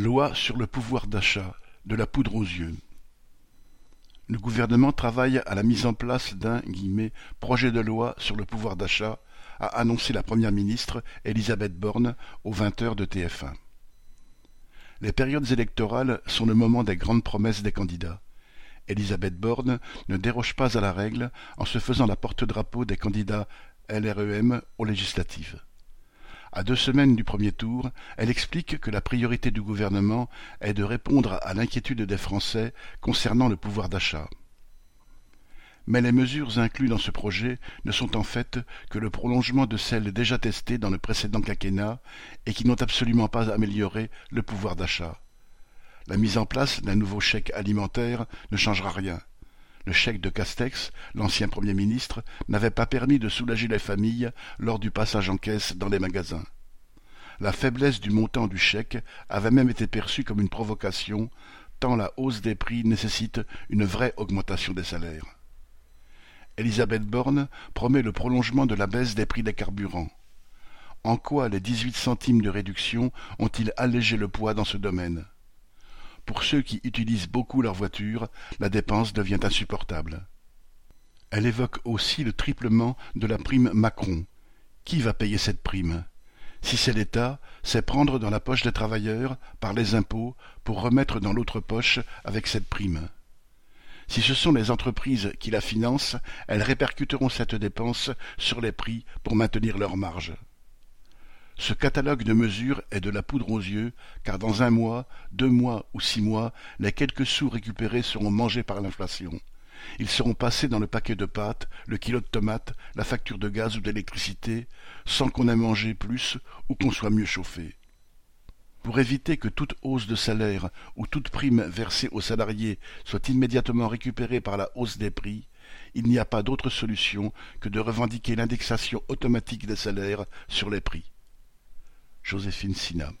Loi sur le pouvoir d'achat, de la poudre aux yeux. Le gouvernement travaille à la mise en place d'un « projet de loi sur le pouvoir d'achat », a annoncé la première ministre Elisabeth Borne aux vingt heures de TF1. Les périodes électorales sont le moment des grandes promesses des candidats. Elisabeth Borne ne déroge pas à la règle en se faisant la porte-drapeau des candidats LREM aux législatives. À deux semaines du premier tour, elle explique que la priorité du gouvernement est de répondre à l'inquiétude des Français concernant le pouvoir d'achat. Mais les mesures incluses dans ce projet ne sont en fait que le prolongement de celles déjà testées dans le précédent quinquennat et qui n'ont absolument pas amélioré le pouvoir d'achat. La mise en place d'un nouveau chèque alimentaire ne changera rien. Le chèque de Castex, l'ancien Premier ministre, n'avait pas permis de soulager les familles lors du passage en caisse dans les magasins. La faiblesse du montant du chèque avait même été perçue comme une provocation, tant la hausse des prix nécessite une vraie augmentation des salaires. Elisabeth Borne promet le prolongement de la baisse des prix des carburants. En quoi les dix-huit centimes de réduction ont-ils allégé le poids dans ce domaine? Pour ceux qui utilisent beaucoup leur voiture, la dépense devient insupportable. Elle évoque aussi le triplement de la prime Macron. Qui va payer cette prime? Si c'est l'État, c'est prendre dans la poche des travailleurs, par les impôts, pour remettre dans l'autre poche avec cette prime. Si ce sont les entreprises qui la financent, elles répercuteront cette dépense sur les prix pour maintenir leurs marges. Ce catalogue de mesures est de la poudre aux yeux, car dans un mois, deux mois ou six mois, les quelques sous récupérés seront mangés par l'inflation. Ils seront passés dans le paquet de pâtes, le kilo de tomates, la facture de gaz ou d'électricité, sans qu'on ait mangé plus ou qu'on soit mieux chauffé. Pour éviter que toute hausse de salaire ou toute prime versée aux salariés soit immédiatement récupérée par la hausse des prix, il n'y a pas d'autre solution que de revendiquer l'indexation automatique des salaires sur les prix. Joséphine Sina.